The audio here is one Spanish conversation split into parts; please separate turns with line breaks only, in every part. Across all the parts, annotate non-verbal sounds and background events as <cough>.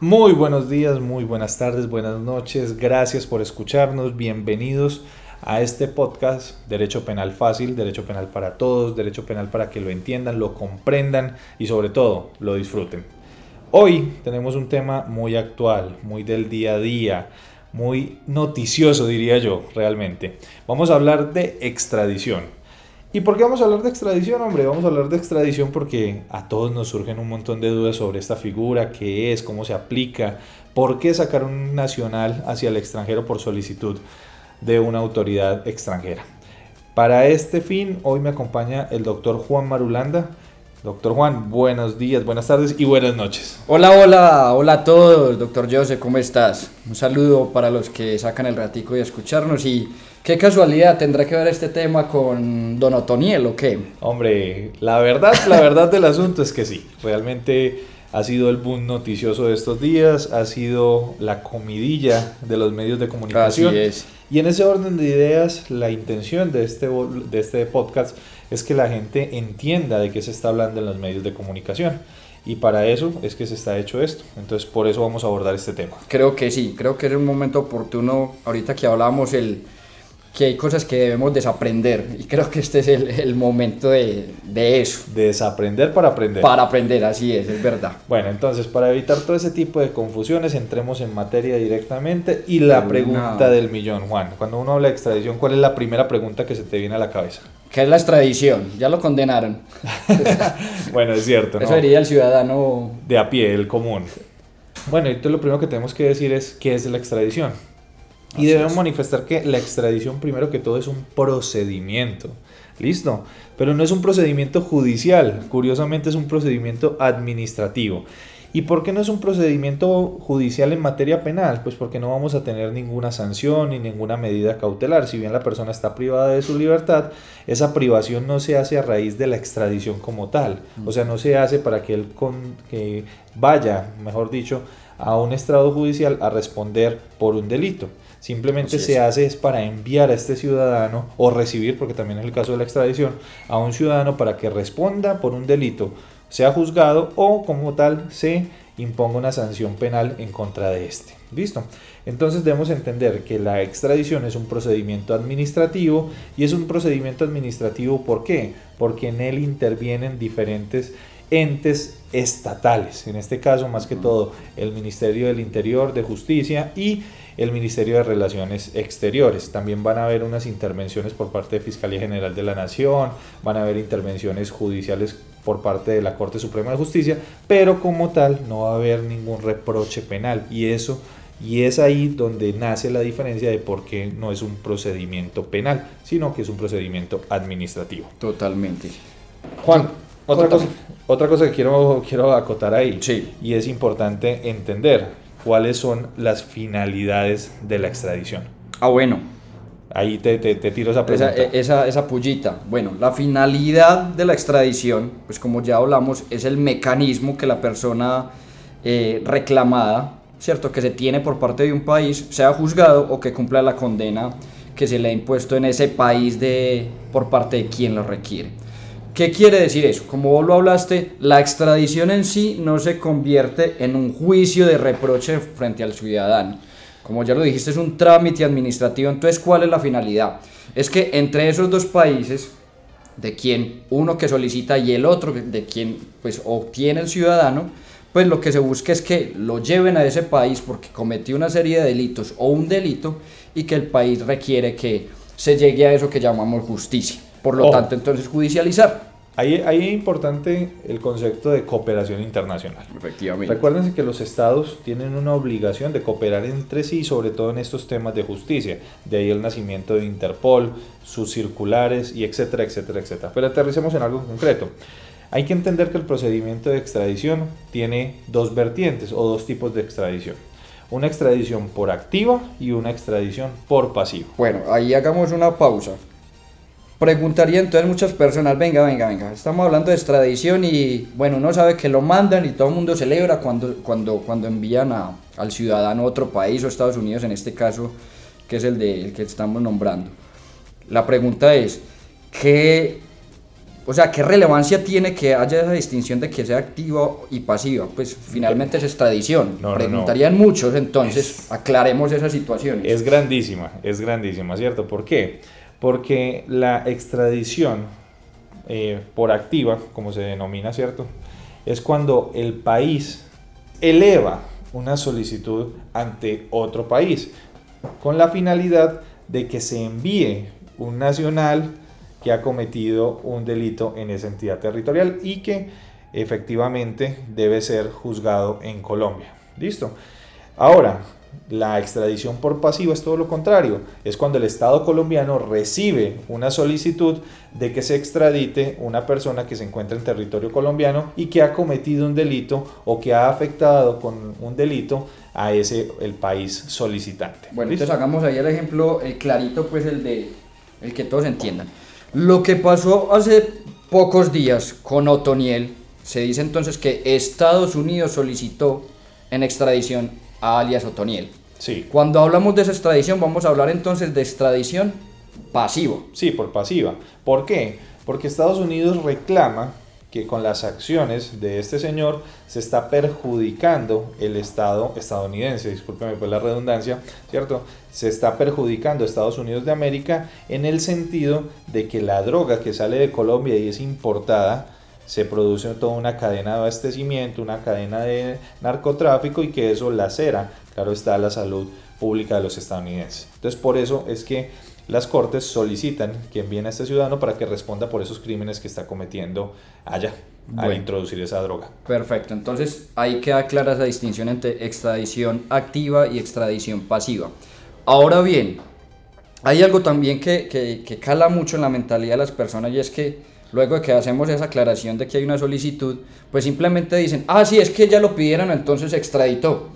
Muy buenos días, muy buenas tardes, buenas noches. Gracias por escucharnos. Bienvenidos a este podcast Derecho Penal Fácil, Derecho Penal para todos, Derecho Penal para que lo entiendan, lo comprendan y sobre todo lo disfruten. Hoy tenemos un tema muy actual, muy del día a día, muy noticioso diría yo realmente. Vamos a hablar de extradición. ¿Y por qué vamos a hablar de extradición, hombre? Vamos a hablar de extradición porque a todos nos surgen un montón de dudas sobre esta figura, qué es, cómo se aplica, por qué sacar un nacional hacia el extranjero por solicitud de una autoridad extranjera. Para este fin, hoy me acompaña el doctor Juan Marulanda. Doctor Juan, buenos días, buenas tardes y buenas noches.
Hola, hola, hola a todos, doctor José, ¿cómo estás? Un saludo para los que sacan el ratico de escucharnos y ¿Qué casualidad tendrá que ver este tema con Don Otoniel o qué?
Hombre, la verdad, la verdad del asunto es que sí, realmente ha sido el boom noticioso de estos días, ha sido la comidilla de los medios de comunicación.
Así es.
Y en ese orden de ideas, la intención de este, de este podcast es que la gente entienda de qué se está hablando en los medios de comunicación. Y para eso es que se está hecho esto. Entonces, por eso vamos a abordar este tema.
Creo que sí, creo que es un momento oportuno, ahorita que hablábamos el que hay cosas que debemos desaprender y creo que este es el, el momento de, de, eso.
Desaprender para aprender.
Para aprender, así es, es verdad.
Bueno, entonces para evitar todo ese tipo de confusiones, entremos en materia directamente y la pregunta del millón, Juan. Cuando uno habla de extradición, ¿cuál es la primera pregunta que se te viene a la cabeza?
¿Qué es la extradición? Ya lo condenaron. <laughs>
bueno, es cierto.
Eso diría el ciudadano.
De a pie, el común. Bueno, entonces lo primero que tenemos que decir es qué es la extradición. Y debemos manifestar que la extradición, primero que todo, es un procedimiento. ¿Listo? Pero no es un procedimiento judicial, curiosamente es un procedimiento administrativo. ¿Y por qué no es un procedimiento judicial en materia penal? Pues porque no vamos a tener ninguna sanción ni ninguna medida cautelar. Si bien la persona está privada de su libertad, esa privación no se hace a raíz de la extradición como tal. O sea, no se hace para que él con, que vaya, mejor dicho, a un estrado judicial a responder por un delito. Simplemente se hace es para enviar a este ciudadano o recibir, porque también es el caso de la extradición, a un ciudadano para que responda por un delito, sea juzgado o como tal se imponga una sanción penal en contra de este. ¿Listo? Entonces debemos entender que la extradición es un procedimiento administrativo y es un procedimiento administrativo ¿por qué? Porque en él intervienen diferentes entes estatales, en este caso más que todo el Ministerio del Interior, de Justicia y el Ministerio de Relaciones Exteriores. También van a haber unas intervenciones por parte de Fiscalía General de la Nación, van a haber intervenciones judiciales por parte de la Corte Suprema de Justicia, pero como tal no va a haber ningún reproche penal y eso y es ahí donde nace la diferencia de por qué no es un procedimiento penal, sino que es un procedimiento administrativo.
Totalmente.
Juan, otra cosa, otra cosa que quiero, quiero acotar ahí,
sí.
y es importante entender cuáles son las finalidades de la extradición.
Ah, bueno.
Ahí te, te, tiro esa pregunta.
Esa, esa, esa, pullita. Bueno, la finalidad de la extradición, pues como ya hablamos, es el mecanismo que la persona eh, reclamada, ¿cierto? Que se tiene por parte de un país, sea juzgado o que cumpla la condena que se le ha impuesto en ese país de, por parte de quien lo requiere. ¿Qué quiere decir eso? Como vos lo hablaste, la extradición en sí no se convierte en un juicio de reproche frente al ciudadano. Como ya lo dijiste, es un trámite administrativo. Entonces, ¿cuál es la finalidad? Es que entre esos dos países, de quien uno que solicita y el otro de quien pues obtiene el ciudadano, pues lo que se busca es que lo lleven a ese país porque cometió una serie de delitos o un delito y que el país requiere que se llegue a eso que llamamos justicia. Por lo tanto, entonces judicializar.
Ahí, ahí, es importante el concepto de cooperación internacional.
Efectivamente.
Recuérdense que los estados tienen una obligación de cooperar entre sí, sobre todo en estos temas de justicia. De ahí el nacimiento de Interpol, sus circulares y etcétera, etcétera, etcétera. Pero aterricemos en algo concreto. Hay que entender que el procedimiento de extradición tiene dos vertientes o dos tipos de extradición. Una extradición por activa y una extradición por pasiva.
Bueno, ahí hagamos una pausa preguntaría entonces muchas personas, venga, venga, venga, estamos hablando de extradición y bueno, uno sabe que lo mandan y todo el mundo celebra cuando, cuando, cuando envían a, al ciudadano a otro país o Estados Unidos en este caso, que es el, de, el que estamos nombrando. La pregunta es, ¿qué o sea, ¿qué relevancia tiene que haya esa distinción de que sea activa y pasiva? Pues finalmente es extradición.
No, no, no.
Preguntarían muchos, entonces aclaremos esa situación.
Es grandísima, es grandísima, ¿cierto? ¿Por qué? Porque la extradición eh, por activa, como se denomina, ¿cierto? Es cuando el país eleva una solicitud ante otro país con la finalidad de que se envíe un nacional que ha cometido un delito en esa entidad territorial y que efectivamente debe ser juzgado en Colombia. ¿Listo? Ahora, la extradición por pasivo es todo lo contrario. Es cuando el Estado colombiano recibe una solicitud de que se extradite una persona que se encuentra en territorio colombiano y que ha cometido un delito o que ha afectado con un delito a ese el país solicitante.
Bueno, entonces hagamos ahí el ejemplo el clarito, pues el de el que todos entiendan. Lo que pasó hace pocos días con Otoniel, se dice entonces que Estados Unidos solicitó en extradición alias Otoniel.
Sí.
Cuando hablamos de esa extradición, vamos a hablar entonces de extradición pasiva.
Sí, por pasiva. ¿Por qué? Porque Estados Unidos reclama que con las acciones de este señor se está perjudicando el Estado estadounidense, discúlpeme por la redundancia, ¿cierto? Se está perjudicando Estados Unidos de América en el sentido de que la droga que sale de Colombia y es importada, se produce toda una cadena de abastecimiento, una cadena de narcotráfico y que eso lacera, claro está, la salud pública de los estadounidenses. Entonces por eso es que las cortes solicitan que envíen a este ciudadano para que responda por esos crímenes que está cometiendo allá al introducir esa droga.
Perfecto, entonces ahí queda clara esa distinción entre extradición activa y extradición pasiva. Ahora bien, hay algo también que, que, que cala mucho en la mentalidad de las personas y es que luego de que hacemos esa aclaración de que hay una solicitud, pues simplemente dicen, ah, sí, es que ya lo pidieron, entonces extraditó.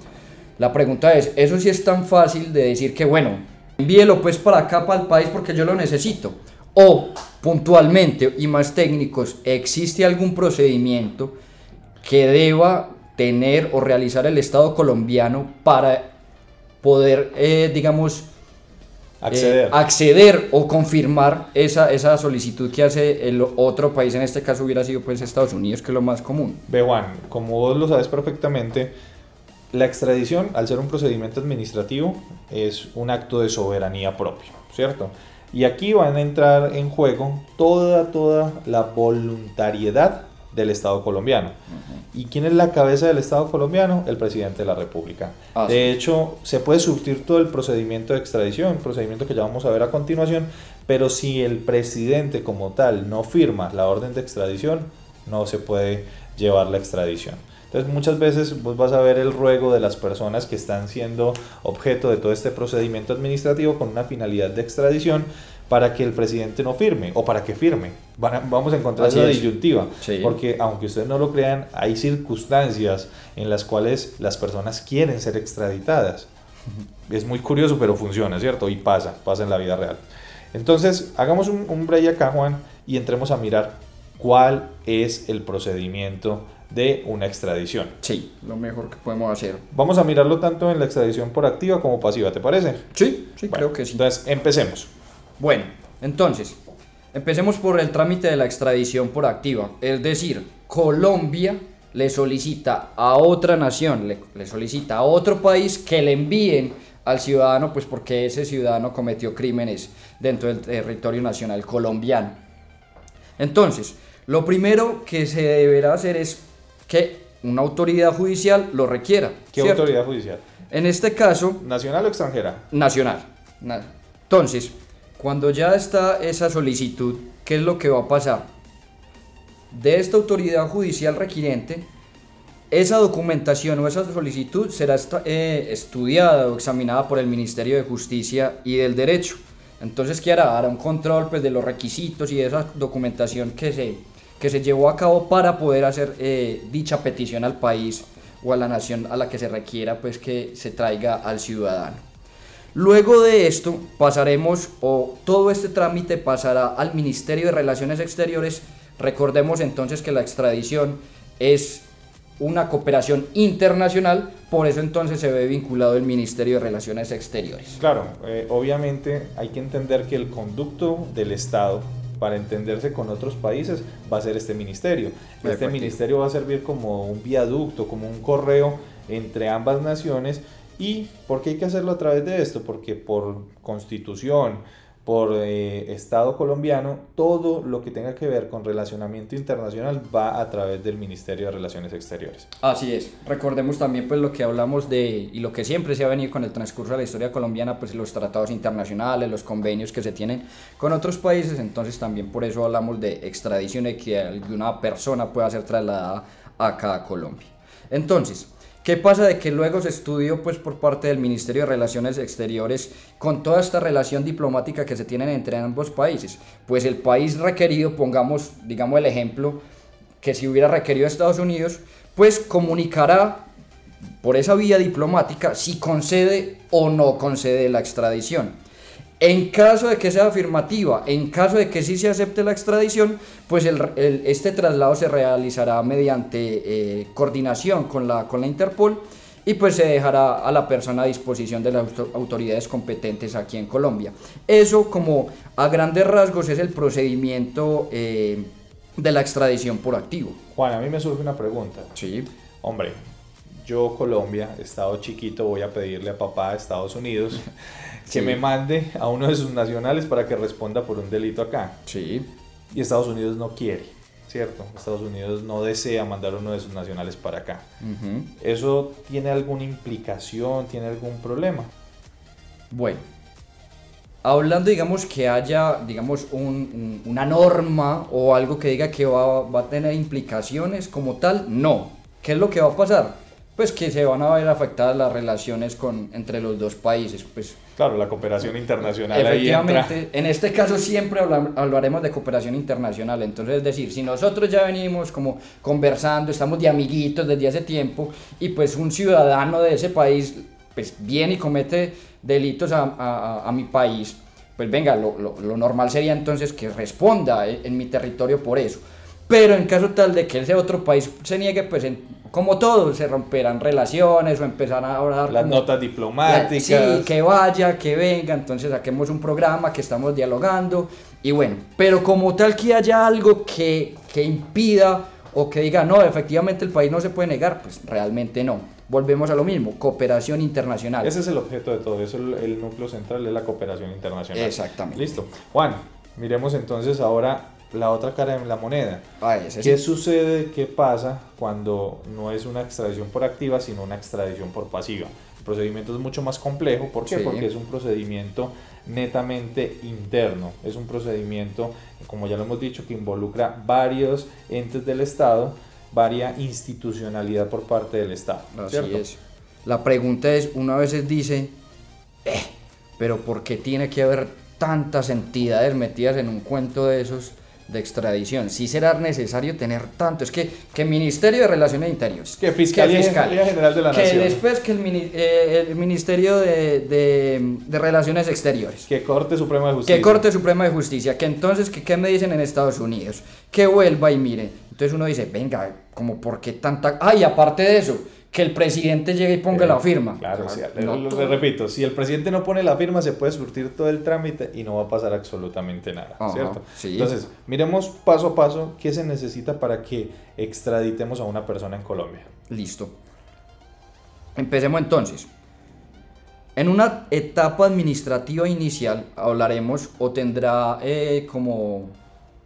La pregunta es, ¿eso sí es tan fácil de decir que, bueno, envíelo pues para acá, para el país, porque yo lo necesito. O puntualmente y más técnicos, ¿existe algún procedimiento que deba tener o realizar el Estado colombiano para poder, eh, digamos,
acceder.
Eh, acceder o confirmar esa, esa solicitud que hace el otro país, en este caso hubiera sido pues Estados Unidos, que es lo más común.
Ve Juan, como vos lo sabes perfectamente, la extradición, al ser un procedimiento administrativo, es un acto de soberanía propio, ¿cierto? Y aquí van a entrar en juego toda, toda la voluntariedad del Estado colombiano. ¿Y quién es la cabeza del Estado colombiano? El presidente de la República.
Ah,
de hecho, se puede surtir todo el procedimiento de extradición, procedimiento que ya vamos a ver a continuación, pero si el presidente como tal no firma la orden de extradición, no se puede llevar la extradición. Entonces muchas veces vos vas a ver el ruego de las personas que están siendo objeto de todo este procedimiento administrativo con una finalidad de extradición para que el presidente no firme o para que firme. vamos a encontrar
Así
esa
es.
disyuntiva,
Sí.
porque aunque ustedes no lo crean, hay circunstancias en las cuales las personas quieren ser extraditadas. Es muy curioso, pero funciona, ¿cierto? Y pasa, pasa en la vida real. Entonces, hagamos un, un break acá, Juan, y entremos a mirar cuál es el procedimiento de una extradición.
Sí, lo mejor que podemos hacer.
Vamos a mirarlo tanto en la extradición por activa como pasiva, ¿te parece?
Sí, sí,
Bueno,
creo que sí.
Entonces, empecemos.
Bueno, entonces, empecemos por el trámite de la extradición por activa. Es decir, Colombia le solicita a otra nación, le, le solicita a otro país que le envíen al ciudadano, pues porque ese ciudadano cometió crímenes dentro del territorio nacional colombiano. Entonces, lo primero que se deberá hacer es que una autoridad judicial lo requiera.
¿Qué
¿cierto?
autoridad judicial?
En este caso,
¿Nacional o extranjera?
nacional. Na- Entonces, cuando ya está esa solicitud, ¿qué es lo que va a pasar? De esta autoridad judicial requiriente, esa documentación o esa solicitud será eh, estudiada o examinada por el Ministerio de Justicia y del Derecho. Entonces, ¿qué hará? Hará un control pues, de los requisitos y de esa documentación que se, que se llevó a cabo para poder hacer eh, dicha petición al país o a la nación a la que se requiera pues, que se traiga al ciudadano. Luego de esto pasaremos, o todo este trámite pasará al Ministerio de Relaciones Exteriores. Recordemos entonces que la extradición es una cooperación internacional, por eso entonces se ve vinculado el Ministerio de Relaciones Exteriores.
Claro, eh, obviamente hay que entender que el conducto del Estado para entenderse con otros países va a ser este ministerio. Este ministerio va a servir como un viaducto, como un correo entre ambas naciones. ¿Y por qué hay que hacerlo a través de esto? Porque por constitución, por eh, Estado colombiano, todo lo que tenga que ver con relacionamiento internacional va a través del Ministerio de Relaciones Exteriores.
Así es. Recordemos también pues lo que hablamos de y lo que siempre se ha venido con el transcurso de la historia colombiana, pues los tratados internacionales, los convenios que se tienen con otros países, entonces también por eso hablamos de extradición y que alguna persona pueda ser trasladada acá a Colombia. Entonces, ¿Qué pasa de que luego se estudió pues por parte del Ministerio de Relaciones Exteriores con toda esta relación diplomática que se tienen entre ambos países? Pues el país requerido, pongamos, digamos el ejemplo, que si hubiera requerido Estados Unidos, pues comunicará por esa vía diplomática si concede o no concede la extradición. En caso de que sea afirmativa, en caso de que sí se acepte la extradición, pues este traslado se realizará mediante eh, coordinación con la, con la Interpol y pues se dejará a la persona a disposición de las autoridades competentes aquí en Colombia. Eso como a grandes rasgos es el procedimiento eh, de la extradición por activo.
Juan, a mí me surge una pregunta.
Sí.
Hombre, yo Colombia, estado chiquito, voy a pedirle a papá a Estados Unidos <laughs> que me mande a uno de sus nacionales para que responda por un delito acá.
Sí.
Y Estados Unidos no quiere, ¿cierto? Estados Unidos no desea mandar a uno de sus nacionales para acá. ¿Eso tiene alguna implicación, tiene algún problema?
Bueno, hablando, digamos, que haya, digamos, una norma o algo que diga que va, va, a tener implicaciones como tal, no. ¿Qué es lo que va a pasar? pues que se van a ver afectadas las relaciones con, entre los dos países. Pues,
claro, la cooperación internacional.
Efectivamente, en este caso siempre hablaremos de cooperación internacional. Entonces, es decir, si nosotros ya venimos como conversando, estamos de amiguitos desde hace tiempo, y pues un ciudadano de ese país pues viene y comete delitos a, a, a mi país, pues venga, lo, lo, lo, normal sería entonces que responda en mi territorio por eso. Pero en caso tal de que ese otro país se niegue, pues en, como todo, se romperán relaciones o empezarán a hablar.
Las notas diplomáticas.
sí, que vaya, que venga, entonces saquemos un programa que estamos dialogando. Y bueno, pero como tal que haya algo que, que impida o que diga, no, efectivamente el país no se puede negar, pues realmente no. Volvemos a lo mismo, cooperación internacional.
Ese es el objeto de todo eso, el, el núcleo central es la cooperación internacional.
Exactamente.
Listo. Juan, miremos entonces ahora la otra cara de la moneda. ¿Qué sucede, qué pasa cuando no es una extradición por activa, sino una extradición por pasiva? El procedimiento es mucho más complejo, ¿por qué? Porque es un procedimiento netamente interno, es un procedimiento, como ya lo hemos dicho, que involucra varios entes del Estado, varia institucionalidad por parte del Estado.
Así es. La pregunta es, una vez dice, eh, pero ¿por qué tiene que haber tantas entidades metidas en un cuento de esos? De extradición. Sí será necesario tener tanto. Es que, que Ministerio de Relaciones Interiores.
Que Fiscalía, General de la
que
Nación.
Que después que el, eh, el Ministerio de, de, de, Relaciones Exteriores.
Que Corte Suprema de Justicia.
Que Corte Suprema de Justicia. Que entonces, que, ¿qué me dicen en Estados Unidos? Que vuelva y mire. Entonces uno dice, venga, como por qué tanta... Ay, aparte de eso que el presidente llegue y ponga la firma.
Claro, le, repito, si el presidente no pone la firma, se puede surtir todo el trámite y no va a pasar absolutamente nada, ¿cierto? Entonces, miremos paso a paso qué se necesita para que extraditemos a una persona en Colombia.
Listo. Empecemos entonces. En una etapa administrativa inicial hablaremos o tendrá eh, como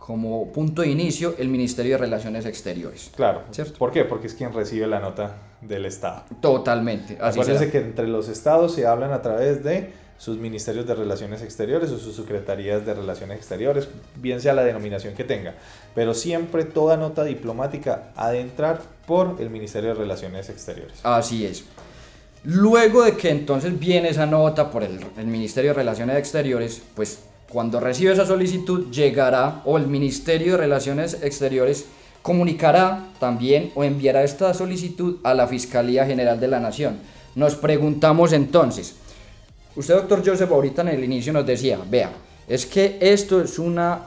como punto de inicio el Ministerio de Relaciones Exteriores.
Claro. ¿cierto? ¿Por qué? Porque es quien recibe la nota del Estado.
Totalmente.
Así Acuérdense que entre los estados se hablan a través de sus ministerios de Relaciones Exteriores o sus secretarías de Relaciones Exteriores, bien sea la denominación que tenga. Pero siempre toda nota diplomática ha de entrar por el Ministerio de Relaciones Exteriores.
Así es. Luego de que entonces viene esa nota por el, el Ministerio de Relaciones Exteriores, pues cuando recibe esa solicitud llegará o el Ministerio de Relaciones Exteriores comunicará también o enviará esta solicitud a la Fiscalía General de la Nación. Nos preguntamos entonces, usted doctor Joseph ahorita en el inicio nos decía, vea, es que esto es una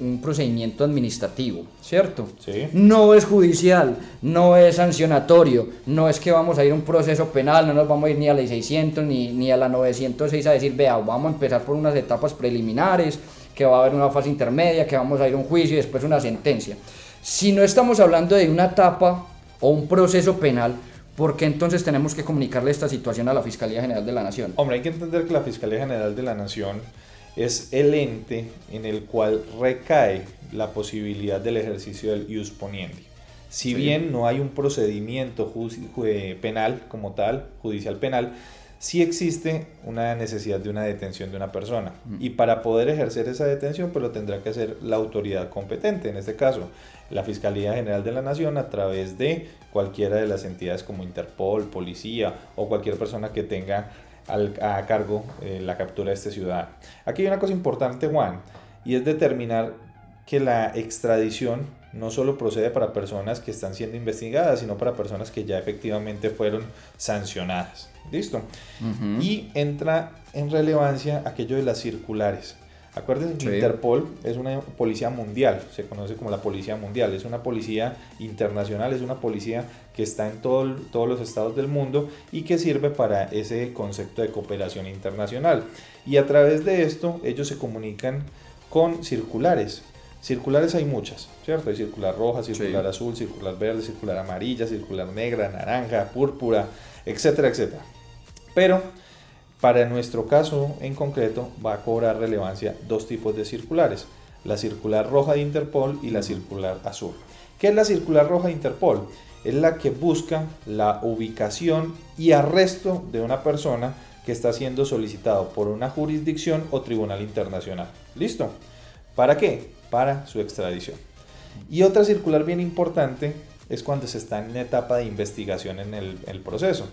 un procedimiento administrativo, ¿cierto?
Sí.
No es judicial, no es sancionatorio, no es que vamos a ir a un proceso penal, no nos vamos a ir ni a la 600 ni, ni a la 906 a decir, vea, vamos a empezar por unas etapas preliminares, que va a haber una fase intermedia, que vamos a ir a un juicio y después una sentencia. Si no estamos hablando de una etapa o un proceso penal, ¿por qué entonces tenemos que comunicarle esta situación a la Fiscalía General de la Nación?
Hombre, hay que entender que la Fiscalía General de la Nación es el ente en el cual recae la posibilidad del ejercicio del ius poniendi. Si bien no hay un procedimiento penal como tal, judicial penal, sí existe una necesidad de una detención de una persona. Y para poder ejercer esa detención, pues lo tendrá que hacer la autoridad competente, en este caso, la Fiscalía General de la Nación, a través de cualquiera de las entidades como Interpol, policía o cualquier persona que tenga a cargo eh, la captura de este ciudadano. Aquí hay una cosa importante, Juan, y es determinar que la extradición no solo procede para personas que están siendo investigadas, sino para personas que ya efectivamente fueron sancionadas. ¿Listo? Y entra en relevancia aquello de las circulares. Acuérdense que Interpol es una policía mundial, se conoce como la policía mundial, es una policía internacional, es una policía que está en todo, todos los estados del mundo y que sirve para ese concepto de cooperación internacional. Y a través de esto ellos se comunican con circulares. Circulares hay muchas, ¿cierto? Hay circular roja, circular azul, circular verde, circular amarilla, circular negra, naranja, púrpura, etcétera, etcétera. Pero para nuestro caso en concreto va a cobrar relevancia dos tipos de circulares, la circular roja de Interpol y la circular azul. ¿Qué es la circular roja de Interpol? Es la que busca la ubicación y arresto de una persona que está siendo solicitado por una jurisdicción o tribunal internacional. ¿Listo? ¿Para qué? Para su extradición. Y otra circular bien importante es cuando se está en etapa de investigación en el, el proceso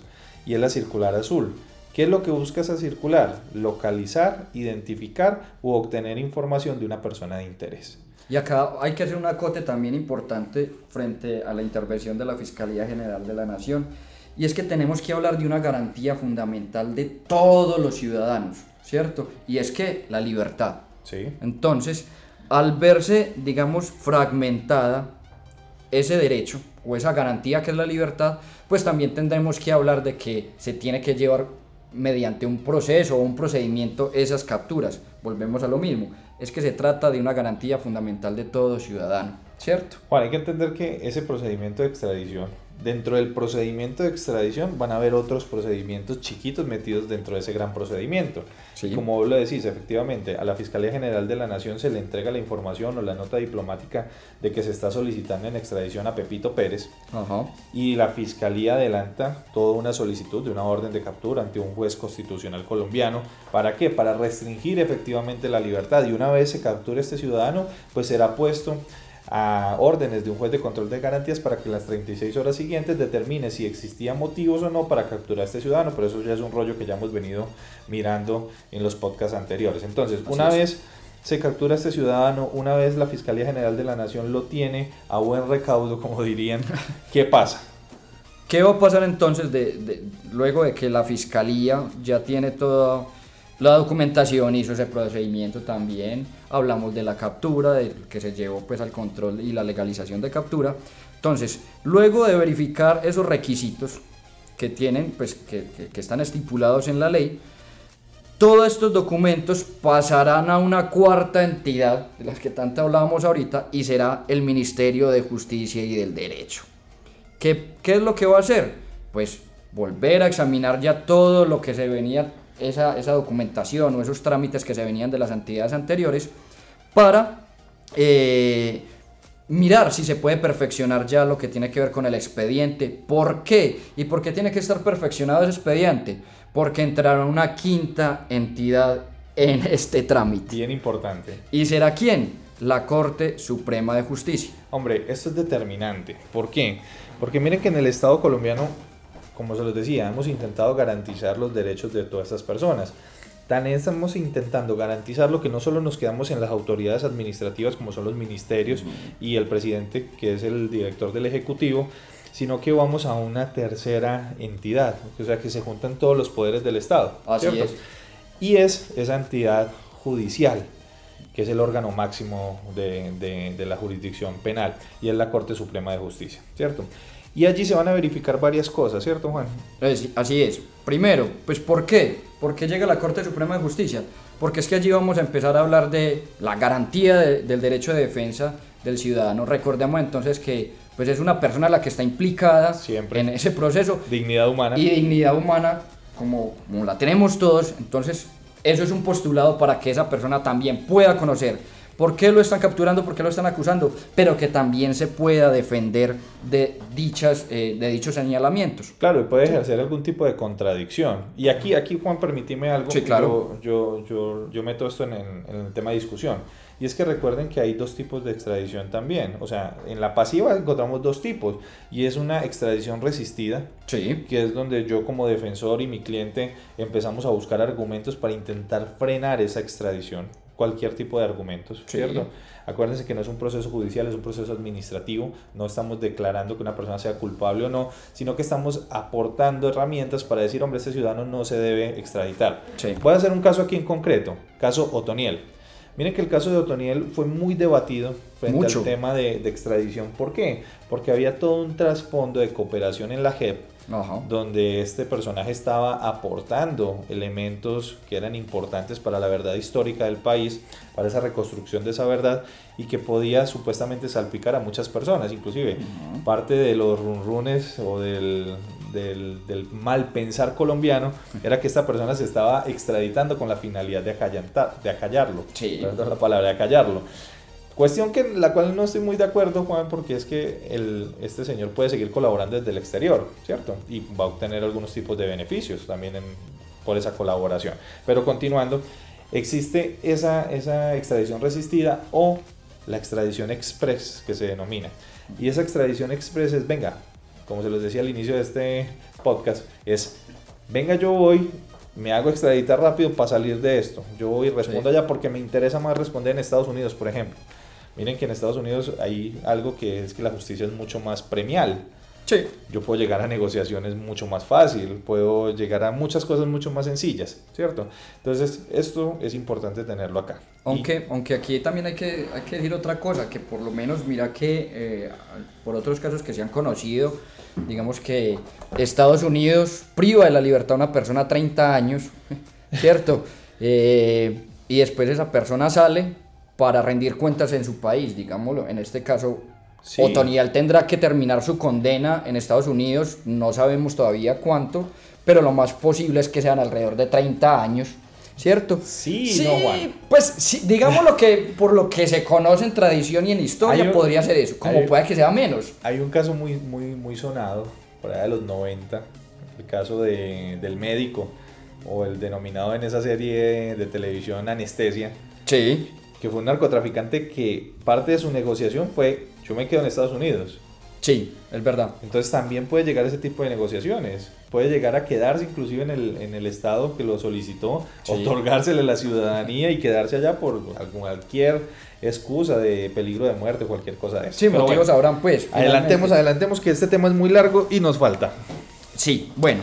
y es la circular azul. ¿Qué es lo que busca esa circular? Localizar, identificar u obtener información de una persona de interés.
Y acá hay que hacer un acote también importante frente a la intervención de la Fiscalía General de la Nación, y es que tenemos que hablar de una garantía fundamental de todos los ciudadanos, ¿cierto? Y es que la libertad.
Sí.
Entonces, al verse, digamos, fragmentada ese derecho o esa garantía que es la libertad, pues también tendremos que hablar de que se tiene que llevar mediante un proceso o un procedimiento esas capturas. Volvemos a lo mismo, es que se trata de una garantía fundamental de todo ciudadano, ¿cierto?
Bueno, hay que entender que ese procedimiento de extradición dentro del procedimiento de extradición van a haber otros procedimientos chiquitos metidos dentro de ese gran procedimiento. Y como vos lo decís, efectivamente, a la Fiscalía General de la Nación se le entrega la información o la nota diplomática de que se está solicitando en extradición a Pepito Pérez. Y la Fiscalía adelanta toda una solicitud de una orden de captura ante un juez constitucional colombiano. ¿Para qué? Para restringir efectivamente la libertad. Y una vez se capture este ciudadano, pues será puesto a órdenes de un juez de control de garantías para que en las 36 horas siguientes determine si existían motivos o no para capturar a este ciudadano, pero eso ya es un rollo que ya hemos venido mirando en los podcasts anteriores. Entonces, una vez se captura a este ciudadano, una vez la Fiscalía General de la Nación lo tiene a buen recaudo, como dirían, <laughs> ¿qué pasa?
¿Qué va a pasar entonces de, luego de que la Fiscalía ya tiene toda la documentación hizo ese procedimiento también. Hablamos de la captura, de que se llevó pues al control y la legalización de captura. Entonces, luego de verificar esos requisitos que tienen, pues que, que están estipulados en la ley, todos estos documentos pasarán a una cuarta entidad, de las que tanto hablábamos ahorita, y será el Ministerio de Justicia y del Derecho. ¿Qué, ¿Qué, es lo que va a hacer? Pues volver a examinar ya todo lo que se venía esa, esa documentación o esos trámites que se venían de las entidades anteriores para eh, mirar si se puede perfeccionar ya lo que tiene que ver con el expediente. ¿Por qué? ¿Y por qué tiene que estar perfeccionado ese expediente? Porque entrará una quinta entidad en este trámite.
Bien importante.
¿Y será quién? La Corte Suprema de Justicia.
Hombre, esto es determinante. ¿Por qué? Porque miren que en el Estado colombiano como se los decía, hemos intentado garantizar los derechos de todas estas personas. Tan estamos intentando garantizarlo que no solo nos quedamos en las autoridades administrativas como son los ministerios y el presidente que es el director del Ejecutivo, sino que vamos a una tercera entidad, o sea que se juntan todos los poderes del Estado.
Así es.
Y es esa entidad judicial, que es el órgano máximo de, de, de la jurisdicción penal, y es la Corte Suprema de Justicia, ¿cierto? Y allí se van a verificar varias cosas, ¿cierto, Juan?
así es. Primero, pues ¿por qué? ¿Por qué llega la Corte Suprema de Justicia? Porque es que allí vamos a empezar a hablar de la garantía del derecho de defensa del ciudadano. Recordemos entonces que pues es una persona la que está implicada
Siempre.
en ese proceso.
Dignidad humana.
Y dignidad humana, como, como la tenemos todos, entonces eso es un postulado para que esa persona también pueda conocer por qué lo están capturando, por qué lo están acusando, pero que también se pueda defender de, dichas, eh, de dichos señalamientos.
Claro, y puede ejercer algún tipo de contradicción. Y aquí, aquí Juan, permíteme algo.
Sí, claro.
Yo, yo, yo, meto esto en, en, el tema de discusión. Y es que recuerden que hay dos tipos de extradición también. O sea, en la pasiva encontramos dos tipos. Y es una extradición resistida,
sí.
que es donde yo como defensor y mi cliente empezamos a buscar argumentos para intentar frenar esa extradición cualquier tipo de argumentos, ¿cierto? Acuérdense que no es un proceso judicial, es un proceso administrativo, no estamos declarando que una persona sea culpable o no, sino que estamos aportando herramientas para decir, hombre, este ciudadano no se debe extraditar. Voy a hacer un caso aquí en concreto, caso Otoniel. Miren que el caso de Otoniel fue muy debatido frente al tema de, de, extradición. ¿Por qué? Porque había todo un trasfondo de cooperación en la JEP donde este personaje estaba aportando elementos que eran importantes para la verdad histórica del país, para esa reconstrucción de esa verdad y que podía supuestamente salpicar a muchas personas, inclusive. Parte de los runrunes o del, del, del, mal pensar colombiano era que esta persona se estaba extraditando con la finalidad de, de acallarlo,
sí.
perdón la palabra, de acallarlo. Cuestión que la cual no estoy muy de acuerdo, Juan, porque es que el, este señor puede seguir colaborando desde el exterior, ¿cierto? Y va a obtener algunos tipos de beneficios también por esa colaboración. Pero continuando, existe esa, esa extradición resistida o la extradición express que se denomina. Y esa extradición express es, venga, como se los decía al inicio de este podcast, es, venga yo voy, me hago extraditar rápido para salir de esto. Yo voy y respondo allá porque me interesa más responder en Estados Unidos, por ejemplo. Miren que en Estados Unidos hay algo que es que la justicia es mucho más premial.
Sí.
Yo puedo llegar a negociaciones mucho más fácil, puedo llegar a muchas cosas mucho más sencillas, ¿cierto? Entonces, esto es importante tenerlo acá.
Aunque, aunque aquí también hay que, hay que decir otra cosa, que por lo menos mira que eh, por otros casos que se han conocido, digamos que Estados Unidos priva de la libertad a una persona 30 años, <laughs> ¿cierto? Eh, y después esa persona sale para rendir cuentas en su país, digámoslo. En este caso, Otoniel tendrá que terminar su condena en Estados Unidos, no sabemos todavía cuánto, pero lo más posible es que sean alrededor de 30 años. ¿Cierto?
Sí, no, Juan.
Pues digamos lo que por lo que se conoce en tradición y en historia podría ser eso, como puede que sea menos.
Hay un caso muy, muy, muy sonado, por allá de los 90, el caso de, del médico, o el denominado en esa serie de televisión anestesia.
Sí
que fue un narcotraficante que parte de su negociación fue yo me quedo en Estados Unidos.
Sí, es verdad.
Entonces también puede llegar a ese tipo de negociaciones. Puede llegar a quedarse inclusive en el, en el estado que lo solicitó, otorgársele la ciudadanía y quedarse allá por cualquier excusa de peligro de muerte, cualquier cosa de eso.
Sí, motivos habrán pues.
Adelantemos, adelantemos que este tema es muy largo y nos falta.
Sí, bueno,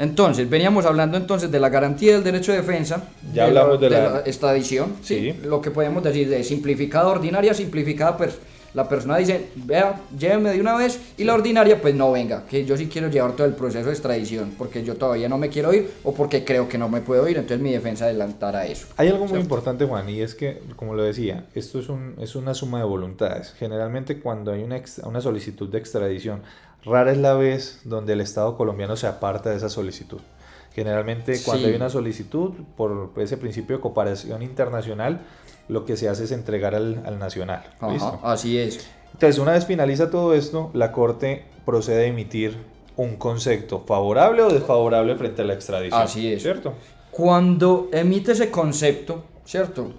entonces, veníamos hablando entonces de la garantía del derecho de defensa.
Ya hablamos de,
la... extradición, ¿sí? Lo que podemos decir de simplificada, ordinaria, simplificada, pues la persona dice, vea, lléveme de una vez, y la ordinaria, pues no venga, que yo sí quiero llevar todo el proceso de extradición, porque yo todavía no me quiero ir, o porque creo que no me puedo ir, entonces mi defensa adelantará eso.
Hay algo muy importante, Juan, y es que, como lo decía, esto es, un, es una suma de voluntades. Generalmente cuando hay una, una solicitud de extradición, Rara es la vez donde el Estado colombiano se aparta de esa solicitud. Generalmente cuando hay una solicitud por ese principio de cooperación internacional, lo que se hace es entregar al, nacional.
así es.
Entonces, una vez finaliza todo esto, la Corte procede a emitir un concepto favorable o desfavorable frente a la extradición.
Así es.
¿Cierto?
Cuando emite ese concepto, ¿cierto?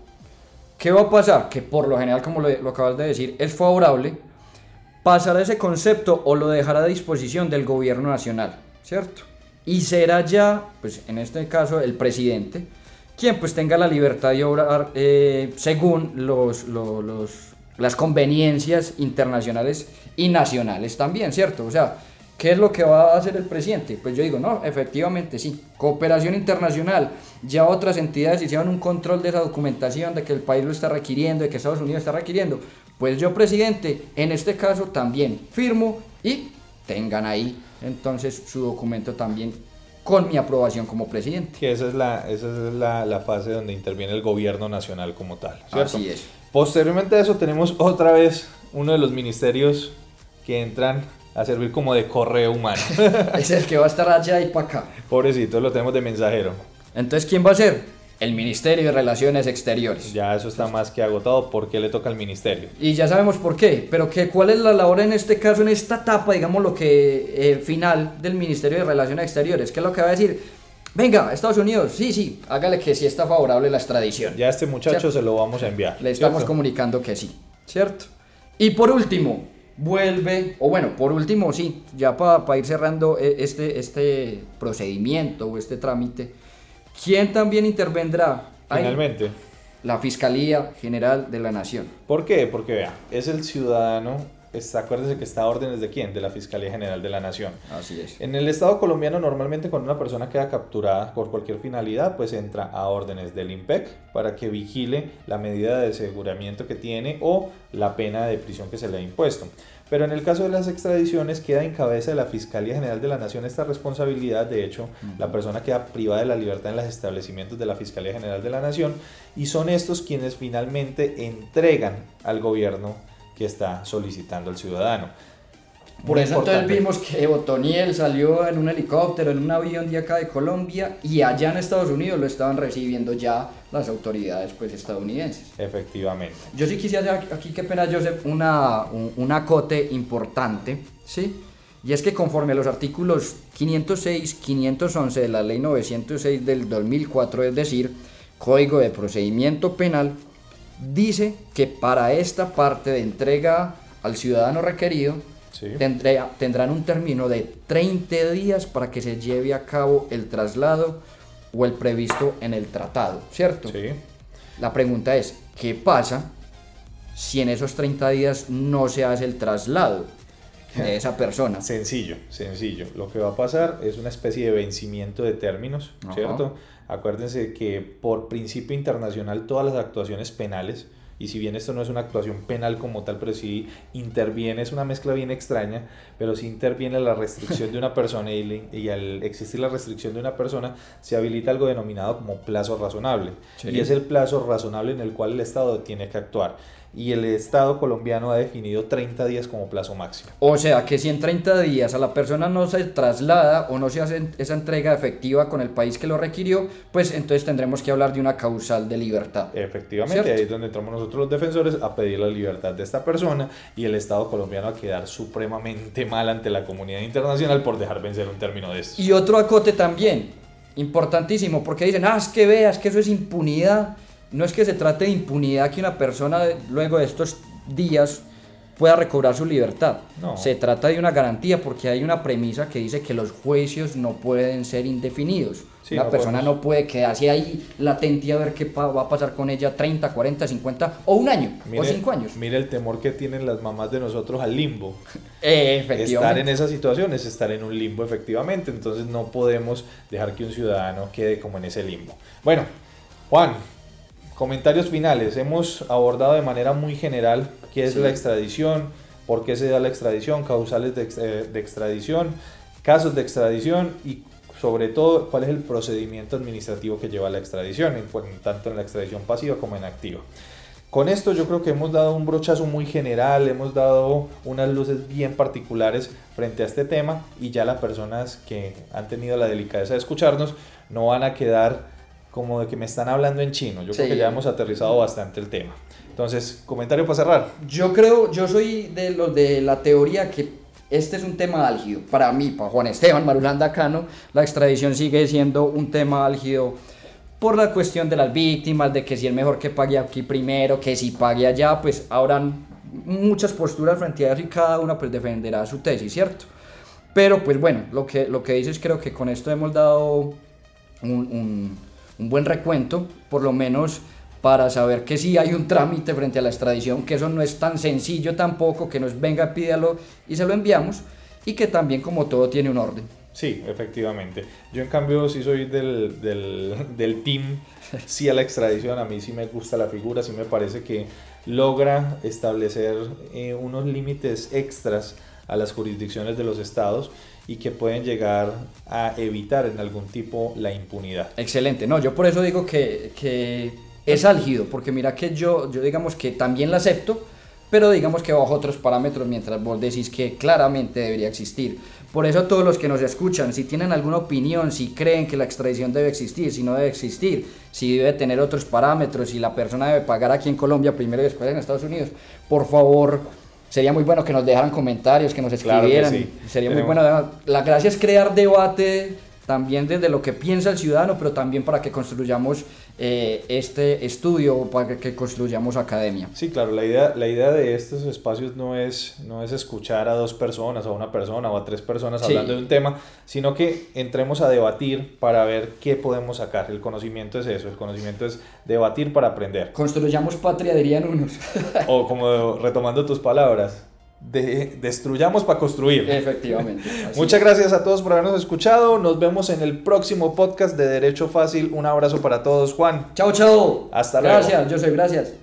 ¿Qué va a pasar? Que por lo general, como lo, lo acabas de decir, es favorable pasará ese concepto o lo dejará a disposición del gobierno nacional, ¿cierto? Y será ya, pues en este caso, el presidente, quien pues tenga la libertad de obrar eh, según los, las conveniencias internacionales y nacionales también, ¿cierto? O sea, ¿qué es lo que va a hacer el presidente? Pues yo digo, no, efectivamente sí, cooperación internacional, ya otras entidades hicieron un control de esa documentación, de que el país lo está requiriendo, de que Estados Unidos está requiriendo, pues yo, presidente, en este caso también firmo y tengan ahí entonces su documento también con mi aprobación como presidente.
Que esa es la, esa es la, la fase donde interviene el gobierno nacional como tal. ¿cierto?
Así es.
Posteriormente a eso tenemos otra vez uno de los ministerios que entran a servir como de correo humano. <laughs>
es el que va a estar allá y para acá.
Pobrecito, lo tenemos de mensajero.
Entonces, ¿quién va a ser? El Ministerio de Relaciones Exteriores.
Ya eso está más que agotado. ¿Por qué le toca al ministerio?
Y ya sabemos por qué, pero que, ¿cuál es la labor en este caso, en esta etapa, digamos, lo que eh, final del Ministerio de Relaciones Exteriores? ¿Qué es lo que va a decir? Venga, Estados Unidos, sí, sí, hágale que sí está favorable la extradición.
Ya a este muchacho
¿Cierto?
se lo vamos a enviar.
Le estamos
¿cierto?
comunicando que sí, ¿cierto? Y por último, vuelve, o bueno, por último, sí, ya para ir cerrando eh, este, este procedimiento o este trámite, ¿quién también intervendrá? Ahí,
Finalmente.
la Fiscalía General de la Nación.
¿Por qué? Porque vea, es el ciudadano, está, acuérdese que está a órdenes de quién? De la Fiscalía General de la Nación.
Así es.
En el Estado colombiano normalmente cuando una persona queda capturada por cualquier finalidad, pues entra a órdenes del IMPEC para que vigile la medida de aseguramiento que tiene o la pena de prisión que se le ha impuesto. Pero en el caso de las extradiciones queda en cabeza de la Fiscalía General de la Nación esta responsabilidad. De hecho, la persona queda privada de la libertad en los establecimientos de la Fiscalía General de la Nación y son estos quienes finalmente entregan al gobierno que está solicitando al ciudadano.
Por eso entonces
importante.
vimos que Otoniel salió en un helicóptero, en un avión de acá de Colombia y allá en Estados Unidos lo estaban recibiendo ya las autoridades pues estadounidenses.
Efectivamente.
Yo sí quisiera hacer aquí, qué pena, Joseph, una, un, un acote importante, ¿sí? Y es que conforme a los artículos 506, 511 de la ley 906 del 2004, es decir, Código de Procedimiento Penal, dice que para esta parte de entrega al ciudadano requerido,
Sí.
tendrá- tendrán un término de 30 días para que se lleve a cabo el traslado o el previsto en el tratado, ¿cierto?
Sí.
La pregunta es, ¿qué pasa si en esos 30 días no se hace el traslado de <laughs> esa persona?
Sencillo, sencillo. Lo que va a pasar es una especie de vencimiento de términos,
Ajá.
¿cierto? Acuérdense que por principio internacional todas las actuaciones penales, y si bien esto no es una actuación penal como tal, pero sí interviene, es una mezcla bien extraña, pero sí interviene la restricción de una <laughs> persona y, le- y al existir la restricción de una persona se habilita algo denominado como plazo razonable.
Sí.
Y es el plazo razonable en el cual el Estado tiene que actuar. Y el Estado colombiano ha definido 30 días como plazo máximo.
O sea, que si en 30 días a la persona no se traslada o no se hace esa entrega efectiva con el país que lo requirió, pues entonces tendremos que hablar de una causal de libertad.
Efectivamente,
¿Cierto?
ahí es donde entramos nosotros los defensores a pedir la libertad de esta persona y el Estado colombiano a quedar supremamente mal ante la comunidad internacional por dejar vencer un término de estos.
Y otro acote también, importantísimo, porque dicen, ah, es que veas que eso es impunidad. No es que se trate de impunidad que una persona luego de estos días pueda recobrar su libertad.
No.
Se trata de una garantía porque hay una premisa que dice que los juicios no pueden ser indefinidos.
Sí,
una
no
persona
podemos-
no puede quedarse ahí latente a ver qué va a pasar con ella 30, 40, 50 o un año o 5 años.
mire el temor que tienen las mamás de nosotros al limbo. <laughs>
Eh,
Estar
efectivamente.
en esa situación es estar en un limbo efectivamente, entonces no podemos dejar que un ciudadano quede como en ese limbo. Bueno, Juan, comentarios finales. Hemos abordado de manera muy general qué es
Sí.
la extradición, por qué se da la extradición, causales de, eh, de extradición, casos de extradición y sobre todo cuál es el procedimiento administrativo que lleva a la extradición, tanto en la extradición pasiva como en activa. Con esto yo creo que hemos dado un brochazo muy general, hemos dado unas luces bien particulares frente a este tema y ya las personas que han tenido la delicadeza de escucharnos no van a quedar como de que me están hablando en chino. Yo creo que ya hemos aterrizado bastante el tema. Entonces, comentario para cerrar.
Yo creo, yo soy de los de la teoría que este es un tema álgido. Para mí, para Juan Esteban Marulanda Cano, la extradición sigue siendo un tema álgido por la cuestión de las víctimas, de que si es mejor que pague aquí primero, que si pague allá, pues habrán muchas posturas frente a eso y cada una pues defenderá su tesis, ¿cierto? Pero pues bueno, lo que, lo que dices creo que con esto hemos dado un, un- un buen recuento, por lo menos para saber que sí hay un trámite frente a la extradición, que eso no es tan sencillo tampoco, que nos venga, pídalo y se lo enviamos, y que también como todo tiene un orden.
Sí, efectivamente. Yo en cambio sí soy del, del, del team, sí a la extradición, a mí sí me gusta la figura, sí me parece que logra establecer eh, unos límites extras a las jurisdicciones de los estados y que pueden llegar a evitar en algún tipo la impunidad.
Excelente, no, yo por eso digo que, que es álgido, porque mira que yo, yo digamos que también la acepto, pero digamos que bajo otros parámetros, mientras vos decís que claramente debería existir. Por eso todos los que nos escuchan, si tienen alguna opinión, si creen que la extradición debe existir, si no debe existir, si debe tener otros parámetros, si la persona debe pagar aquí en Colombia primero y después en Estados Unidos, por favor, sería muy bueno que nos dejaran comentarios, que nos escribieran. Sería muy bueno. La gracia es crear debate también desde lo que piensa el ciudadano, pero también para que construyamos eh, este estudio, para que construyamos academia.
Sí, claro, la idea, la idea de estos espacios no es, no es escuchar a dos personas, a una persona o a tres personas hablando de un tema, sino que entremos a debatir para ver qué podemos sacar. El conocimiento es eso, el conocimiento es debatir para aprender.
Construyamos patria, dirían unos.
o como retomando tus palabras, de, destruyamos para construir.
Efectivamente. <laughs>
Muchas gracias a todos por habernos escuchado. Nos vemos en el próximo podcast de Derecho Fácil. Un abrazo para todos, Juan.
Chao, chao.
Hasta luego.
Gracias, yo soy gracias.